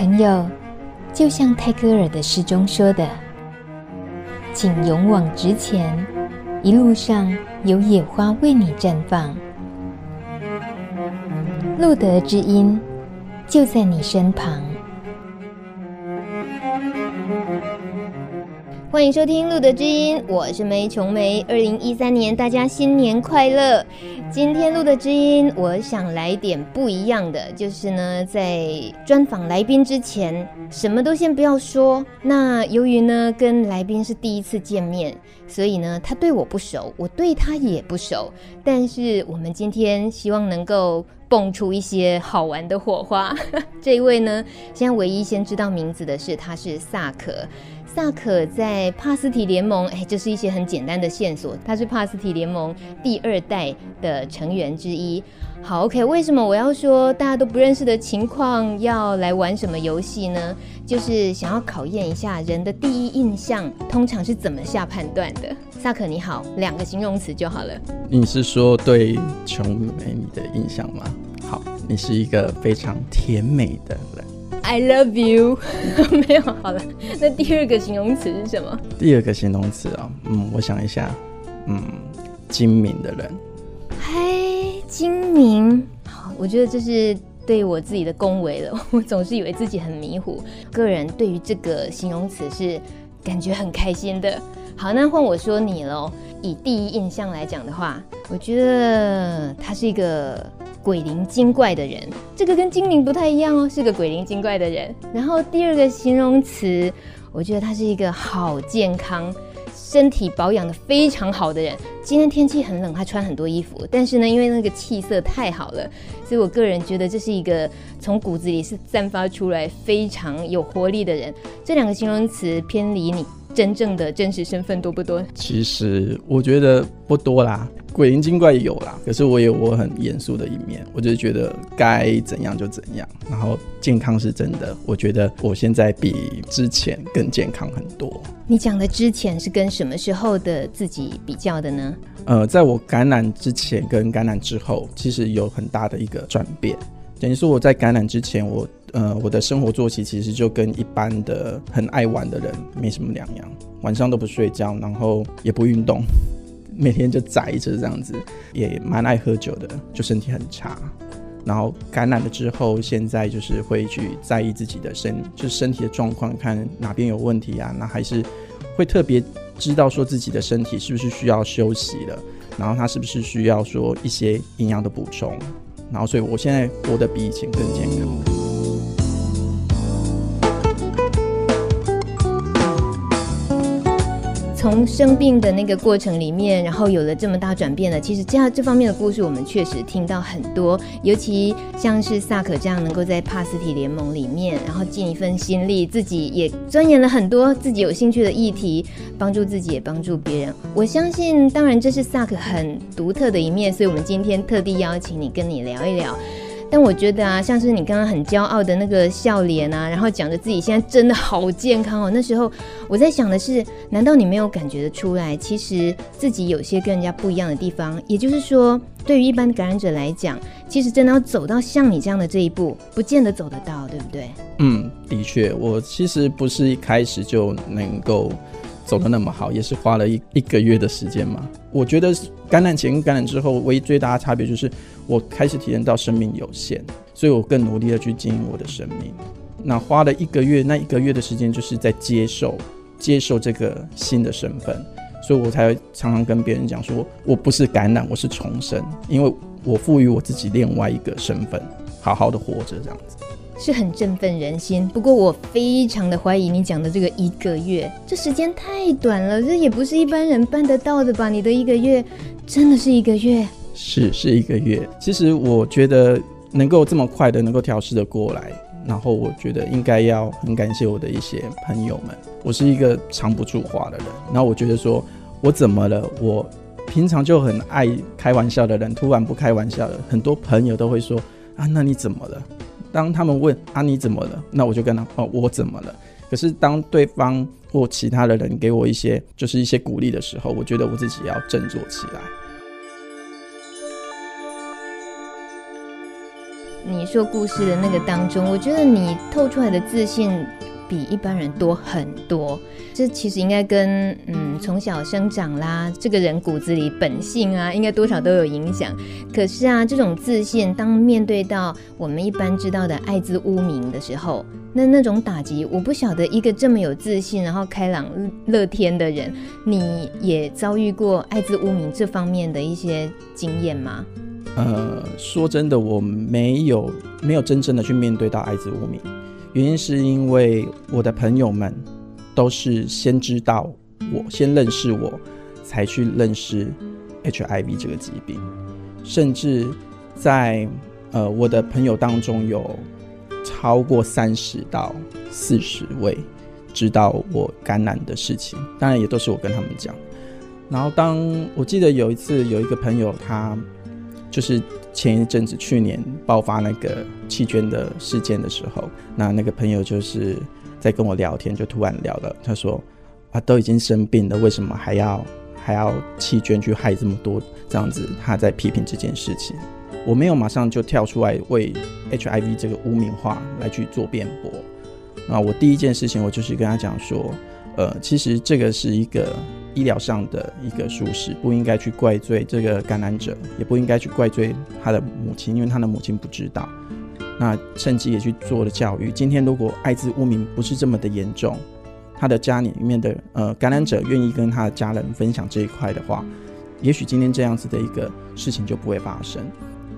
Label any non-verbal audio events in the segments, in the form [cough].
朋友，就像泰戈尔的诗中说的：“请勇往直前，一路上有野花为你绽放。”路德之音就在你身旁。欢迎收听《路德之音》，我是梅琼梅。二零一三年，大家新年快乐！今天《录的知音》，我想来点不一样的，就是呢，在专访来宾之前，什么都先不要说。那由于呢，跟来宾是第一次见面，所以呢，他对我不熟，我对他也不熟。但是我们今天希望能够蹦出一些好玩的火花。这一位呢，现在唯一先知道名字的是，他是萨可。萨可在帕斯提联盟，哎，这是一些很简单的线索。他是帕斯提联盟第二代的成员之一。好，OK，为什么我要说大家都不认识的情况要来玩什么游戏呢？就是想要考验一下人的第一印象通常是怎么下判断的。萨可你好，两个形容词就好了。你是说对琼美你的印象吗？好，你是一个非常甜美的人。I love you，[laughs] 没有好了。那第二个形容词是什么？第二个形容词啊，嗯，我想一下，嗯，精明的人。嘿，精明，好，我觉得这是对我自己的恭维了。[laughs] 我总是以为自己很迷糊，个人对于这个形容词是感觉很开心的。好，那换我说你喽。以第一印象来讲的话，我觉得他是一个。鬼灵精怪的人，这个跟精灵不太一样哦，是个鬼灵精怪的人。然后第二个形容词，我觉得他是一个好健康、身体保养得非常好的人。今天天气很冷，他穿很多衣服，但是呢，因为那个气色太好了，所以我个人觉得这是一个从骨子里是散发出来非常有活力的人。这两个形容词偏离你真正的真实身份多不多？其实我觉得不多啦。鬼灵精怪有啦，可是我有我很严肃的一面，我就是觉得该怎样就怎样。然后健康是真的，我觉得我现在比之前更健康很多。你讲的之前是跟什么时候的自己比较的呢？呃，在我感染之前跟感染之后，其实有很大的一个转变。等于说我在感染之前，我呃我的生活作息其实就跟一般的很爱玩的人没什么两样，晚上都不睡觉，然后也不运动。每天就宅着这样子，也蛮爱喝酒的，就身体很差。然后感染了之后，现在就是会去在意自己的身，就身体的状况，看哪边有问题啊？那还是会特别知道说自己的身体是不是需要休息了，然后他是不是需要说一些营养的补充。然后所以我现在活得比以前更健康。从生病的那个过程里面，然后有了这么大转变了。其实这样这方面的故事，我们确实听到很多。尤其像是萨可这样，能够在帕斯提联盟里面，然后尽一份心力，自己也钻研了很多自己有兴趣的议题，帮助自己也帮助别人。我相信，当然这是萨可很独特的一面，所以我们今天特地邀请你跟你聊一聊。但我觉得啊，像是你刚刚很骄傲的那个笑脸啊，然后讲着自己现在真的好健康哦。那时候我在想的是，难道你没有感觉得出来，其实自己有些跟人家不一样的地方？也就是说，对于一般感染者来讲，其实真的要走到像你这样的这一步，不见得走得到，对不对？嗯，的确，我其实不是一开始就能够。走得那么好，也是花了一一个月的时间嘛。我觉得感染前跟感染之后，唯一最大的差别就是我开始体验到生命有限，所以我更努力的去经营我的生命。那花了一个月，那一个月的时间就是在接受接受这个新的身份，所以我才常常跟别人讲说，我不是感染，我是重生，因为我赋予我自己另外一个身份，好好的活着这样子。是很振奋人心，不过我非常的怀疑你讲的这个一个月，这时间太短了，这也不是一般人办得到的吧？你的一个月真的是一个月？是是一个月。其实我觉得能够这么快的能够调试的过来，然后我觉得应该要很感谢我的一些朋友们。我是一个藏不住话的人，然后我觉得说我怎么了？我平常就很爱开玩笑的人，突然不开玩笑了，很多朋友都会说啊，那你怎么了？当他们问啊，你怎么了？那我就跟他哦，我怎么了？可是当对方或其他的人给我一些就是一些鼓励的时候，我觉得我自己要振作起来。你说故事的那个当中，我觉得你透出来的自信比一般人多很多。这其实应该跟嗯从小生长啦，这个人骨子里本性啊，应该多少都有影响。可是啊，这种自信，当面对到我们一般知道的艾滋污名的时候，那那种打击，我不晓得一个这么有自信，然后开朗乐天的人，你也遭遇过艾滋污名这方面的一些经验吗？呃，说真的，我没有没有真正的去面对到艾滋污名，原因是因为我的朋友们都是先知道我，先认识我，才去认识 HIV 这个疾病，甚至在呃我的朋友当中有超过三十到四十位知道我感染的事情，当然也都是我跟他们讲。然后当我记得有一次有一个朋友他。就是前一阵子，去年爆发那个弃捐的事件的时候，那那个朋友就是在跟我聊天，就突然聊了，他说：“啊，都已经生病了，为什么还要还要弃捐去害这么多？这样子，他在批评这件事情。我没有马上就跳出来为 HIV 这个污名化来去做辩驳。那我第一件事情，我就是跟他讲说，呃，其实这个是一个。医疗上的一个疏失，不应该去怪罪这个感染者，也不应该去怪罪他的母亲，因为他的母亲不知道。那趁机也去做了教育。今天如果艾滋污名不是这么的严重，他的家里面的呃感染者愿意跟他的家人分享这一块的话，也许今天这样子的一个事情就不会发生。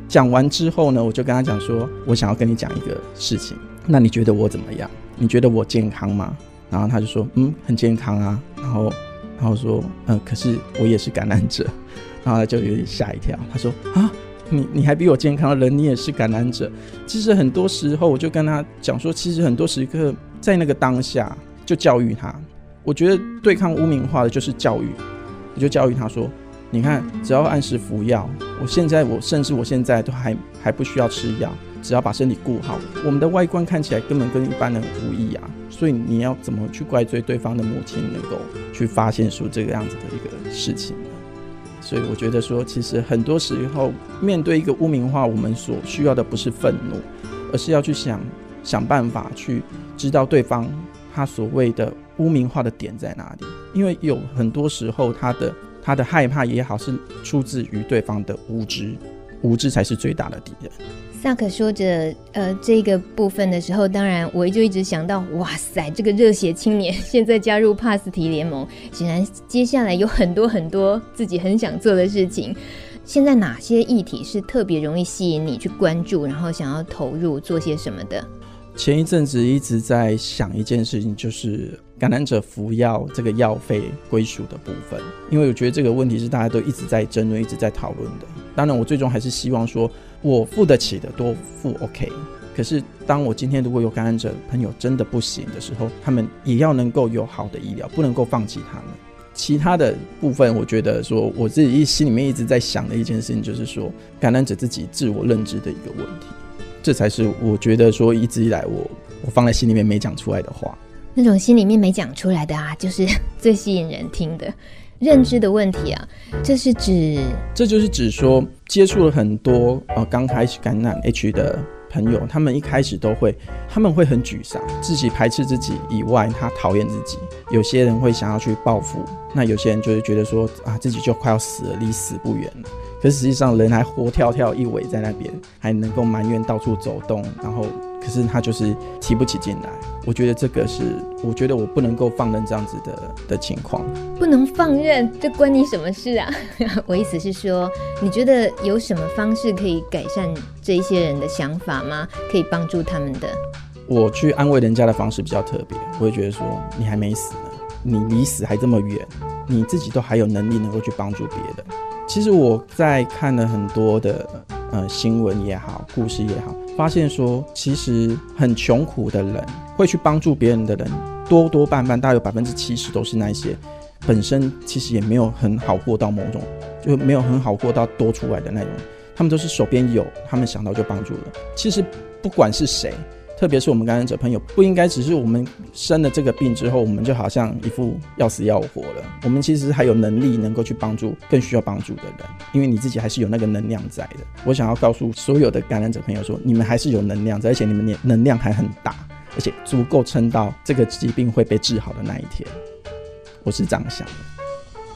讲完之后呢，我就跟他讲说，我想要跟你讲一个事情，那你觉得我怎么样？你觉得我健康吗？然后他就说，嗯，很健康啊。然后。然后说，嗯，可是我也是感染者，[laughs] 然后他就有点吓一跳。他说，啊，你你还比我健康人，你也是感染者。其实很多时候，我就跟他讲说，其实很多时刻在那个当下就教育他。我觉得对抗污名化的就是教育，我就教育他说，你看，只要按时服药，我现在我甚至我现在都还还不需要吃药。只要把身体顾好，我们的外观看起来根本跟一般人无异啊。所以你要怎么去怪罪对方的母亲能够去发现出这个样子的一个事情呢？所以我觉得说，其实很多时候面对一个污名化，我们所需要的不是愤怒，而是要去想想办法去知道对方他所谓的污名化的点在哪里。因为有很多时候他的他的害怕也好，是出自于对方的无知，无知才是最大的敌人。萨克说着，呃，这个部分的时候，当然我就一直想到，哇塞，这个热血青年现在加入帕斯提联盟，显然接下来有很多很多自己很想做的事情。现在哪些议题是特别容易吸引你去关注，然后想要投入做些什么的？前一阵子一直在想一件事情，就是感染者服药这个药费归属的部分，因为我觉得这个问题是大家都一直在争论、一直在讨论的。当然，我最终还是希望说。我付得起的多付 OK，可是当我今天如果有感染者朋友真的不行的时候，他们也要能够有好的医疗，不能够放弃他们。其他的部分，我觉得说我自己一心里面一直在想的一件事情，就是说感染者自己自我认知的一个问题，这才是我觉得说一直以来我我放在心里面没讲出来的话。那种心里面没讲出来的啊，就是 [laughs] 最吸引人听的。认知的问题啊，这是指，这就是指说，接触了很多呃刚开始感染 H 的朋友，他们一开始都会，他们会很沮丧，自己排斥自己以外，他讨厌自己。有些人会想要去报复，那有些人就是觉得说啊，自己就快要死了，离死不远了。可是实际上人还活跳跳一尾在那边，还能够埋怨到处走动，然后。可是他就是提不起劲来，我觉得这个是，我觉得我不能够放任这样子的的情况，不能放任，这关你什么事啊？[laughs] 我意思是说，你觉得有什么方式可以改善这一些人的想法吗？可以帮助他们的？我去安慰人家的方式比较特别，我会觉得说，你还没死呢，你离死还这么远，你自己都还有能力能够去帮助别人。其实我在看了很多的呃新闻也好，故事也好。发现说，其实很穷苦的人会去帮助别人的人，多多半半大概有百分之七十都是那些本身其实也没有很好过到某种，就没有很好过到多出来的那种，他们都是手边有，他们想到就帮助了。其实不管是谁，特别是我们感染者朋友，不应该只是我们生了这个病之后，我们就好像一副要死要活了。我们其实还有能力能够去帮助更需要帮助的人，因为你自己还是有那个能量在的。我想要告诉所有的感染者朋友说，你们还是有能量在，而且你们能量还很大，而且足够撑到这个疾病会被治好的那一天。我是这样想的。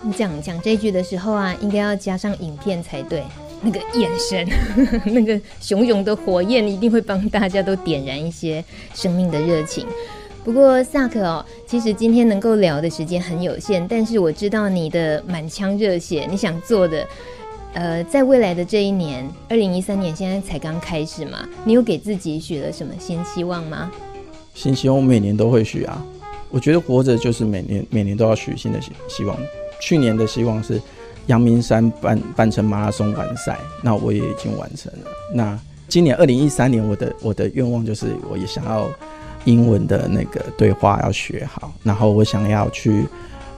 你讲讲这句的时候啊，应该要加上影片才对。那个眼神，[laughs] 那个熊熊的火焰，一定会帮大家都点燃一些生命的热情。不过萨克哦，其实今天能够聊的时间很有限，但是我知道你的满腔热血，你想做的，呃，在未来的这一年，二零一三年现在才刚开始嘛，你有给自己许了什么新希望吗？新希望每年都会许啊，我觉得活着就是每年每年都要许新的希希望。去年的希望是。阳明山半半程马拉松完赛，那我也已经完成了。那今年二零一三年，我的我的愿望就是，我也想要英文的那个对话要学好，然后我想要去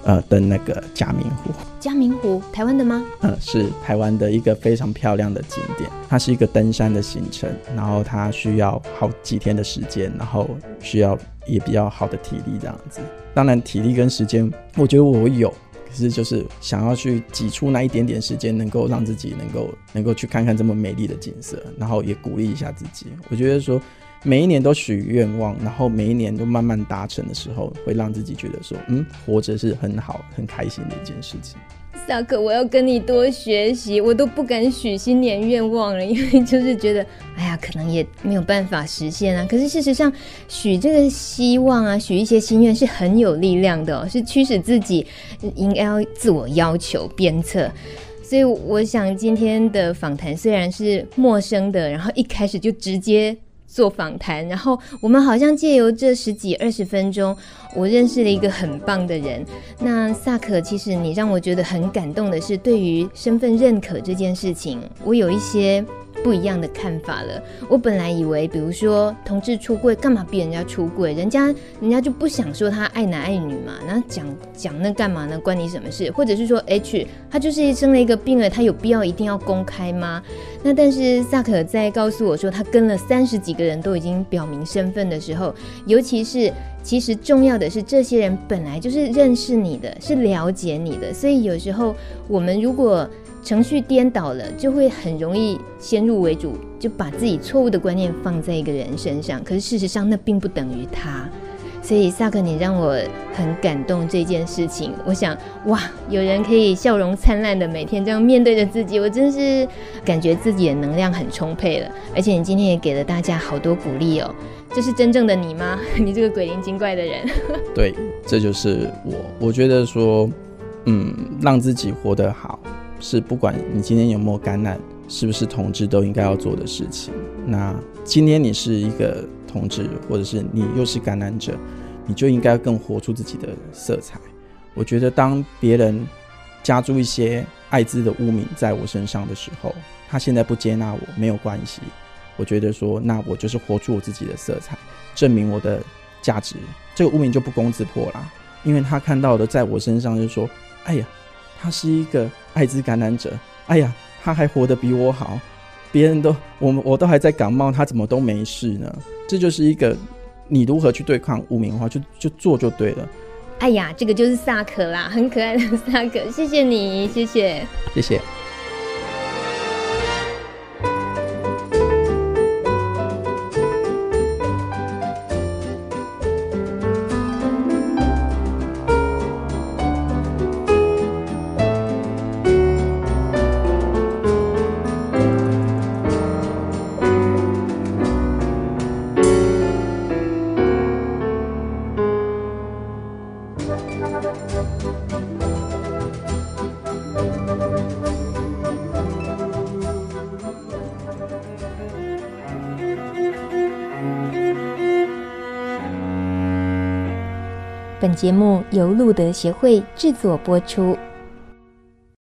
呃登那个嘉明湖。嘉明湖，台湾的吗？嗯，是台湾的一个非常漂亮的景点。它是一个登山的行程，然后它需要好几天的时间，然后需要也比较好的体力这样子。当然，体力跟时间，我觉得我有。可是就是想要去挤出那一点点时间，能够让自己能够能够去看看这么美丽的景色，然后也鼓励一下自己。我觉得说每一年都许愿望，然后每一年都慢慢达成的时候，会让自己觉得说，嗯，活着是很好、很开心的一件事情。萨克，我要跟你多学习，我都不敢许新年愿望了，[laughs] 因为就是觉得，哎呀，可能也没有办法实现啊。可是事实上，许这个希望啊，许一些心愿是很有力量的哦，是驱使自己应该要自我要求鞭策。所以，我想今天的访谈虽然是陌生的，然后一开始就直接。做访谈，然后我们好像借由这十几二十分钟，我认识了一个很棒的人。那萨克，其实你让我觉得很感动的是，对于身份认可这件事情，我有一些。不一样的看法了。我本来以为，比如说同志出柜，干嘛逼人家出柜？人家人家就不想说他爱男爱女嘛，那讲讲那干嘛呢？关你什么事？或者是说，H 他就是生了一个病了，他有必要一定要公开吗？那但是萨克在告诉我说，他跟了三十几个人都已经表明身份的时候，尤其是其实重要的是，这些人本来就是认识你的，是了解你的，所以有时候我们如果。程序颠倒了，就会很容易先入为主，就把自己错误的观念放在一个人身上。可是事实上，那并不等于他。所以萨克，你让我很感动这件事情。我想，哇，有人可以笑容灿烂的每天这样面对着自己，我真是感觉自己的能量很充沛了。而且你今天也给了大家好多鼓励哦。这是真正的你吗？[laughs] 你这个鬼灵精怪的人。[laughs] 对，这就是我。我觉得说，嗯，让自己活得好。是不管你今天有没有感染，是不是同志都应该要做的事情。那今天你是一个同志，或者是你又是感染者，你就应该更活出自己的色彩。我觉得当别人加诸一些艾滋的污名在我身上的时候，他现在不接纳我没有关系。我觉得说，那我就是活出我自己的色彩，证明我的价值，这个污名就不攻自破啦。因为他看到的在我身上就是说，哎呀。他是一个艾滋感染者，哎呀，他还活得比我好，别人都我们我都还在感冒，他怎么都没事呢？这就是一个你如何去对抗污名化，就就做就对了。哎呀，这个就是萨克啦，很可爱的萨克，谢谢你，谢谢，谢谢。本节目由路德协会制作播出。